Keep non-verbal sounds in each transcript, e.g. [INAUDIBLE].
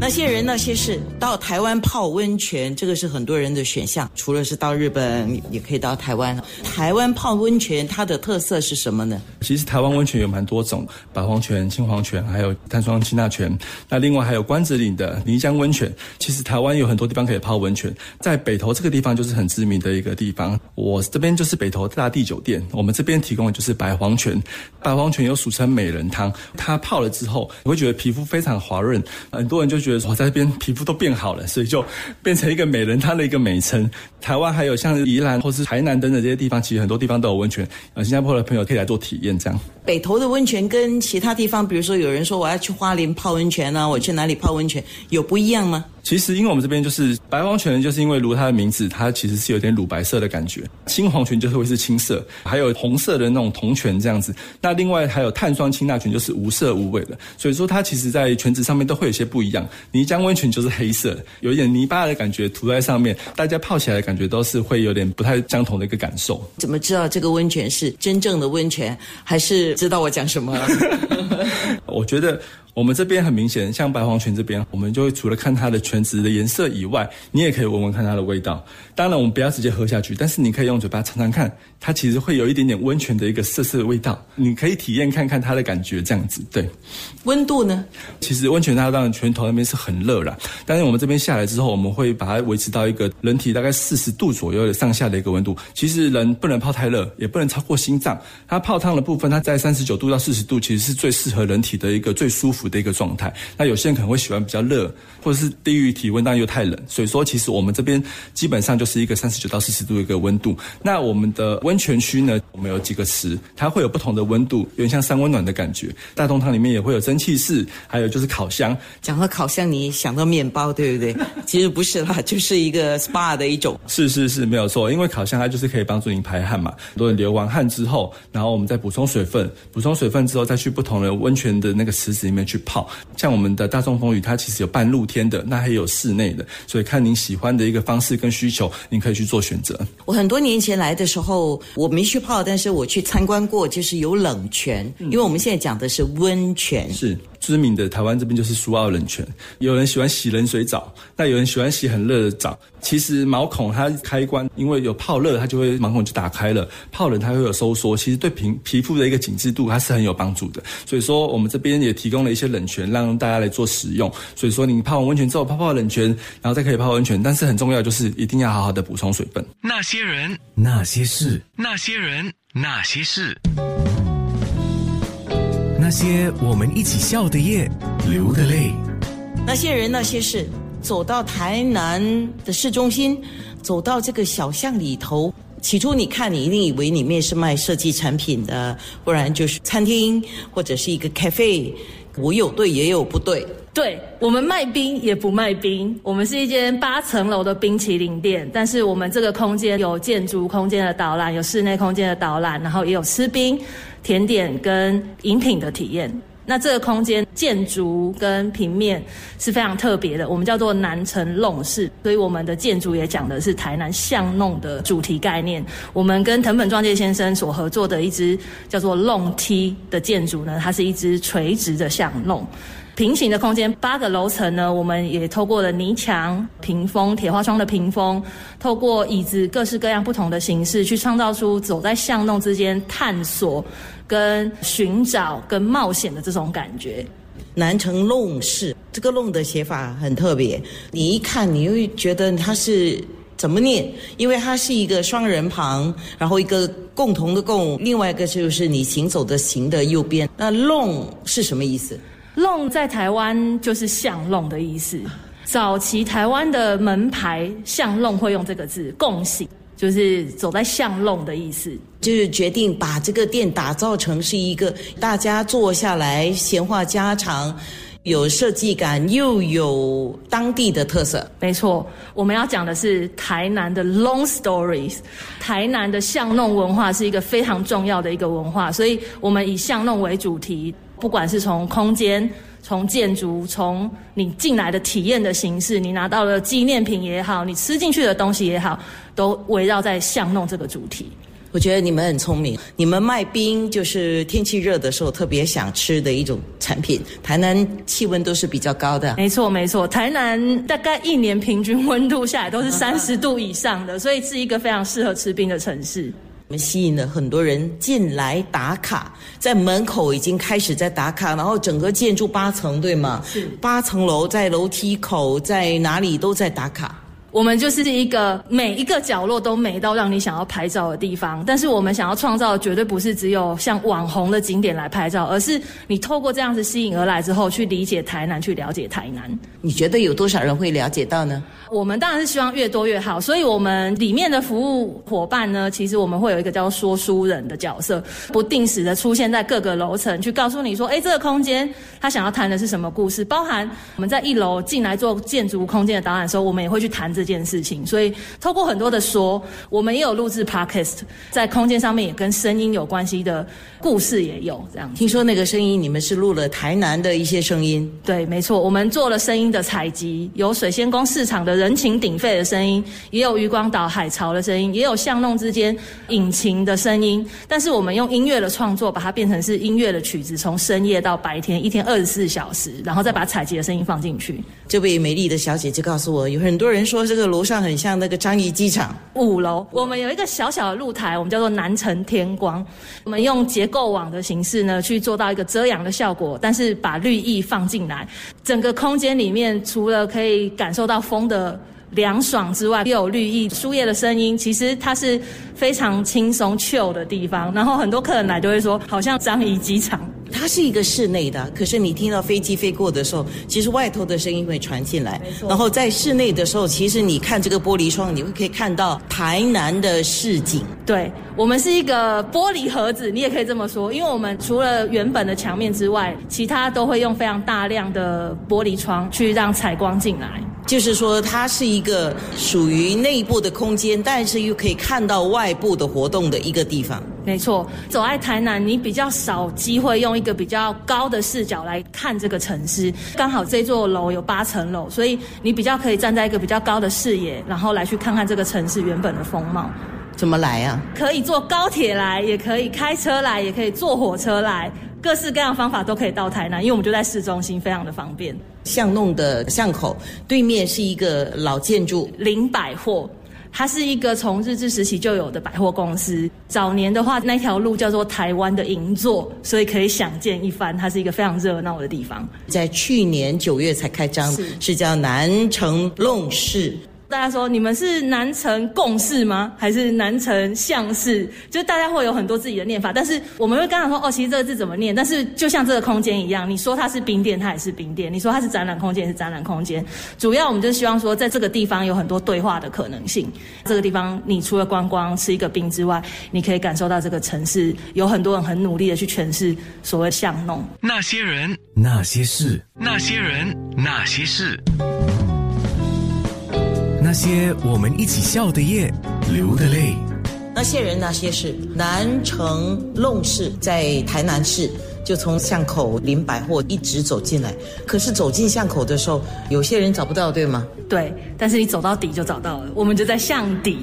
那些人那些事，到台湾泡温泉，这个是很多人的选项。除了是到日本，也可以到台湾。台湾泡温泉，它的特色是什么呢？其实台湾温泉有蛮多种，白黄泉、青黄泉，还有碳酸氢钠泉。那另外还有关子岭的泥浆温泉。其实台湾有很多地方可以泡温泉，在北投这个地方就是很知名的一个地方。我这边就是北投大地酒店，我们这边提供的就是白黄泉。白黄泉又俗称美人汤，它泡了之后，你会觉得皮肤非常滑润，很多人就觉我在这边皮肤都变好了，所以就变成一个美人汤的一个美称。台湾还有像宜兰或是台南等等这些地方，其实很多地方都有温泉。呃，新加坡的朋友可以来做体验，这样。北投的温泉跟其他地方，比如说有人说我要去花莲泡温泉啊，我去哪里泡温泉，有不一样吗？其实，因为我们这边就是白黄泉，就是因为如它的名字，它其实是有点乳白色的感觉；青黄泉就是会是青色，还有红色的那种铜泉这样子。那另外还有碳酸氢钠泉，就是无色无味的。所以说，它其实在泉质上面都会有些不一样。泥浆温泉就是黑色，有一点泥巴的感觉涂在上面，大家泡起来的感觉都是会有点不太相同的一个感受。怎么知道这个温泉是真正的温泉，还是知道我讲什么？[LAUGHS] [LAUGHS] 我觉得。我们这边很明显，像白黄泉这边，我们就会除了看它的泉质的颜色以外，你也可以闻闻看它的味道。当然，我们不要直接喝下去，但是你可以用嘴巴尝尝看，它其实会有一点点温泉的一个涩涩的味道。你可以体验看看它的感觉，这样子。对，温度呢？其实温泉它当然泉头那边是很热啦，但是我们这边下来之后，我们会把它维持到一个人体大概四十度左右的上下的一个温度。其实人不能泡太热，也不能超过心脏。它泡汤的部分，它在三十九度到四十度，其实是最适合人体的一个最舒服。的一个状态，那有些人可能会喜欢比较热，或者是低于体温，但又太冷，所以说其实我们这边基本上就是一个三十九到四十度的一个温度。那我们的温泉区呢，我们有几个池，它会有不同的温度，有点像三温暖的感觉。大东汤里面也会有蒸汽室，还有就是烤箱。讲到烤箱，你想到面包，对不对？其实不是啦，就是一个 SPA 的一种。是是是，没有错，因为烤箱它就是可以帮助你排汗嘛。很多人流完汗之后，然后我们再补充水分，补充水分之后再去不同的温泉的那个池子里面。去泡，像我们的大众风雨，它其实有半露天的，那还有室内的，所以看您喜欢的一个方式跟需求，您可以去做选择。我很多年前来的时候，我没去泡，但是我去参观过，就是有冷泉，因为我们现在讲的是温泉。是。知名的台湾这边就是苏澳冷泉，有人喜欢洗冷水澡，那有人喜欢洗很热的澡。其实毛孔它开关，因为有泡热，它就会毛孔就打开了；泡冷它会有收缩。其实对皮皮肤的一个紧致度，它是很有帮助的。所以说，我们这边也提供了一些冷泉，让大家来做使用。所以说，你泡完温泉之后，泡泡冷泉，然后再可以泡温泉。但是很重要就是一定要好好的补充水分。那些人，那些事，那些人，那些事。那些我们一起笑的夜，流的泪。那些人，那些事，走到台南的市中心，走到这个小巷里头。起初你看，你一定以为里面是卖设计产品的，不然就是餐厅或者是一个 cafe。我有对，也有不对。对我们卖冰也不卖冰，我们是一间八层楼的冰淇淋店，但是我们这个空间有建筑空间的导览，有室内空间的导览，然后也有吃冰、甜点跟饮品的体验。那这个空间建筑跟平面是非常特别的，我们叫做南城弄式，所以我们的建筑也讲的是台南巷弄的主题概念。我们跟藤本壮介先生所合作的一支叫做弄梯的建筑呢，它是一支垂直的巷弄。平行的空间，八个楼层呢，我们也透过了泥墙、屏风、铁花窗的屏风，透过椅子各式各样不同的形式，去创造出走在巷弄之间探索、跟寻找、跟冒险的这种感觉。南城弄市，这个弄的写法很特别，你一看你会觉得它是怎么念？因为它是一个双人旁，然后一个共同的共，另外一个就是你行走的行的右边。那弄是什么意思？弄在台湾就是巷弄的意思。早期台湾的门牌巷弄会用这个字，共行就是走在巷弄的意思。就是决定把这个店打造成是一个大家坐下来闲话家常，有设计感又有当地的特色。没错，我们要讲的是台南的 long stories。台南的巷弄文化是一个非常重要的一个文化，所以我们以巷弄为主题。不管是从空间、从建筑、从你进来的体验的形式，你拿到了纪念品也好，你吃进去的东西也好，都围绕在巷弄这个主题。我觉得你们很聪明，你们卖冰就是天气热的时候特别想吃的一种产品。台南气温都是比较高的，没错没错，台南大概一年平均温度下来都是三十度以上的，所以是一个非常适合吃冰的城市。我们吸引了很多人进来打卡，在门口已经开始在打卡，然后整个建筑八层，对吗？是八层楼，在楼梯口，在哪里都在打卡。我们就是一个每一个角落都美到让你想要拍照的地方，但是我们想要创造的绝对不是只有像网红的景点来拍照，而是你透过这样子吸引而来之后，去理解台南，去了解台南。你觉得有多少人会了解到呢？我们当然是希望越多越好，所以我们里面的服务伙伴呢，其实我们会有一个叫说书人的角色，不定时的出现在各个楼层，去告诉你说，哎，这个空间他想要谈的是什么故事，包含我们在一楼进来做建筑空间的导览的时候，我们也会去谈这件事情。所以透过很多的说，我们也有录制 podcast，在空间上面也跟声音有关系的故事也有这样。听说那个声音，你们是录了台南的一些声音。对，没错，我们做了声音的采集，有水仙宫市场的人情鼎沸的声音，也有渔光岛海潮的声音，也有巷弄之间引擎的声音。但是我们用音乐的创作，把它变成是音乐的曲子，从深夜到白天，一天二十四小时，然后再把采集的声音放进去。这位美丽的小姐姐告诉我，有很多人说这个楼上很像那个樟宜机场。五楼我们有一个小小的露台，我们叫做南城天光。我们用结构网的形式呢，去做到一个遮阳的效果，但是把绿意放进来，整个空间里面除了可以感受到风的。凉爽之外，又有绿意、树叶的声音，其实它是非常轻松、chill 的地方。然后很多客人来就会说，好像樟宜机场。它是一个室内的，可是你听到飞机飞过的时候，其实外头的声音会传进来。然后在室内的时候，其实你看这个玻璃窗，你会可以看到台南的市景。对我们是一个玻璃盒子，你也可以这么说，因为我们除了原本的墙面之外，其他都会用非常大量的玻璃窗去让采光进来。就是说，它是一个属于内部的空间，但是又可以看到外部的活动的一个地方。没错，走在台南，你比较少机会用一个比较高的视角来看这个城市。刚好这座楼有八层楼，所以你比较可以站在一个比较高的视野，然后来去看看这个城市原本的风貌。怎么来啊？可以坐高铁来，也可以开车来，也可以坐火车来，各式各样的方法都可以到台南，因为我们就在市中心，非常的方便。巷弄的巷口对面是一个老建筑，林百货，它是一个从日治时期就有的百货公司。早年的话，那条路叫做台湾的银座，所以可以想见一番，它是一个非常热闹的地方。在去年九月才开张，是是叫南城弄市。大家说你们是南城共事吗？还是南城相事？就大家会有很多自己的念法，但是我们会跟他说哦，其实这个字怎么念？但是就像这个空间一样，你说它是冰店，它也是冰店；你说它是展览空间，也是展览空间。主要我们就希望说，在这个地方有很多对话的可能性。这个地方，你除了观光吃一个冰之外，你可以感受到这个城市有很多人很努力的去诠释所谓巷弄。那些人，那些事，那些人，那些事，那些我们一起笑的夜，流的泪。那些人那些事，南城弄市在台南市，就从巷口林百货一直走进来。可是走进巷口的时候，有些人找不到，对吗？对，但是你走到底就找到了，我们就在巷底，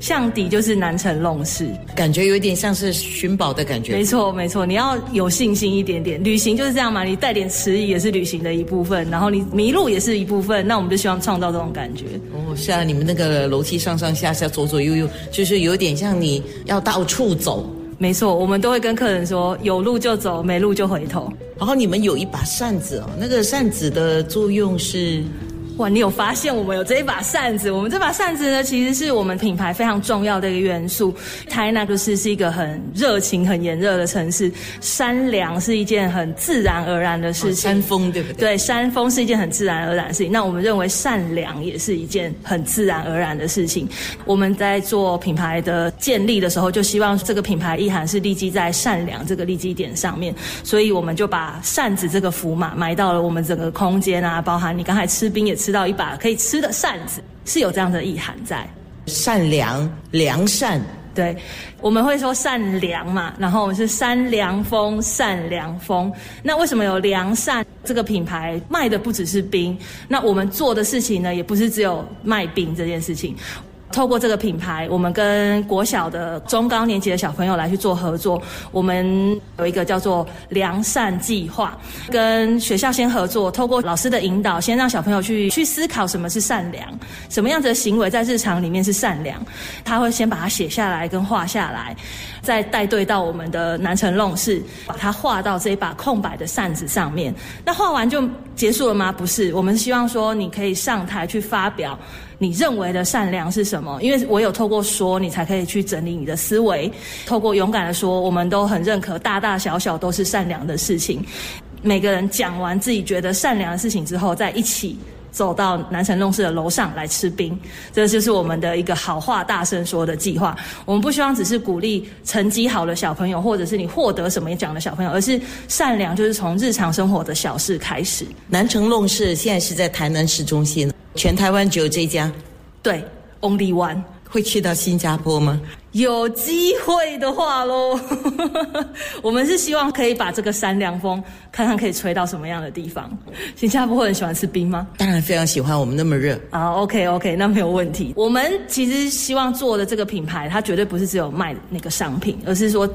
巷底就是南城弄市。感觉有点像是寻宝的感觉没。错，没错，你要有信心一点点。旅行就是这样嘛，你带点迟疑也是旅行的一部分，然后你迷路也是一部分。那我们就希望创造这种感觉。哦，是啊，你们那个楼梯上上下下、左左右右，就是有点像你要到处走。没错，我们都会跟客人说，有路就走，没路就回头。然后你们有一把扇子哦，那个扇子的作用是哇，你有发现我们有这一把扇子？我们这把扇子呢，其实是我们品牌非常重要的一个元素。台南就是是一个很热情、很炎热的城市，山凉是一件很自然而然的事情。山峰，对不对？对，山峰是一件很自然而然的事情。那我们认为善良也是一件很自然而然的事情。我们在做品牌的建立的时候，就希望这个品牌意涵是立基在善良这个立基点上面，所以我们就把扇子这个符码埋到了我们整个空间啊，包含你刚才吃冰也吃知道一把可以吃的扇子，是有这样的意涵在。善良、良善。对，我们会说善良嘛，然后我们是三凉风、善良风。那为什么有良善这个品牌卖的不只是冰？那我们做的事情呢，也不是只有卖冰这件事情。透过这个品牌，我们跟国小的中高年级的小朋友来去做合作。我们有一个叫做“良善计划”，跟学校先合作，透过老师的引导，先让小朋友去去思考什么是善良，什么样子的行为在日常里面是善良。他会先把它写下来跟画下来，再带队到我们的南城弄市，把它画到这一把空白的扇子上面。那画完就结束了吗？不是，我们希望说你可以上台去发表。你认为的善良是什么？因为我有透过说，你才可以去整理你的思维。透过勇敢的说，我们都很认可，大大小小都是善良的事情。每个人讲完自己觉得善良的事情之后，再一起走到南城弄市的楼上来吃冰。这就是我们的一个好话大声说的计划。我们不希望只是鼓励成绩好的小朋友，或者是你获得什么奖的小朋友，而是善良就是从日常生活的小事开始。南城弄市现在是在台南市中心。全台湾只有这家，对，Only One 会去到新加坡吗？有机会的话喽，[LAUGHS] 我们是希望可以把这个山凉风看看可以吹到什么样的地方。新加坡人喜欢吃冰吗？当然非常喜欢，我们那么热啊。OK OK，那没有问题。我们其实希望做的这个品牌，它绝对不是只有卖那个商品，而是说。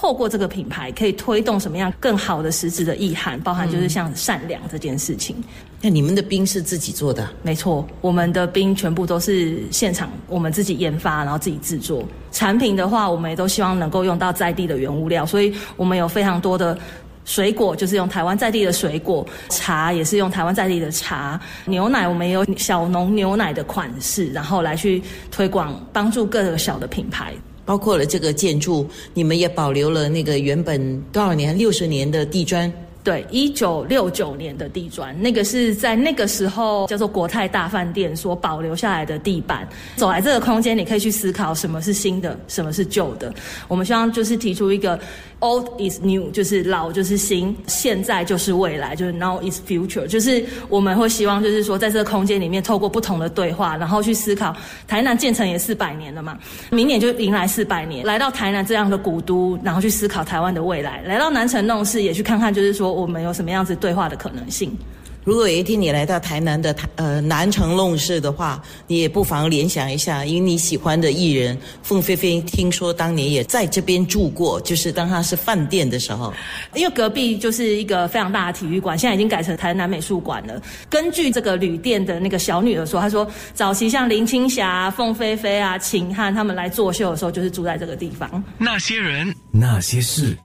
透过这个品牌，可以推动什么样更好的实质的意涵，包含就是像善良这件事情。那你们的冰是自己做的？没错，我们的冰全部都是现场我们自己研发，然后自己制作。产品的话，我们也都希望能够用到在地的原物料，所以我们有非常多的水果，就是用台湾在地的水果；茶也是用台湾在地的茶；牛奶我们也有小农牛奶的款式，然后来去推广，帮助各个小的品牌。包括了这个建筑，你们也保留了那个原本多少年六十年的地砖。对，一九六九年的地砖，那个是在那个时候叫做国泰大饭店所保留下来的地板。走来这个空间，你可以去思考什么是新的，什么是旧的。我们希望就是提出一个。Old is new，就是老就是新，现在就是未来，就是 now is future，就是我们会希望，就是说在这个空间里面，透过不同的对话，然后去思考。台南建成也四百年了嘛，明年就迎来四百年，来到台南这样的古都，然后去思考台湾的未来，来到南城弄市也去看看，就是说我们有什么样子对话的可能性。如果有一天你来到台南的台呃南城弄市的话，你也不妨联想一下，因为你喜欢的艺人凤飞飞，听说当年也在这边住过，就是当他是饭店的时候。因为隔壁就是一个非常大的体育馆，现在已经改成台南美术馆了。根据这个旅店的那个小女儿说，她说早期像林青霞、凤飞飞啊、秦汉他们来作秀的时候，就是住在这个地方。那些人，那些事。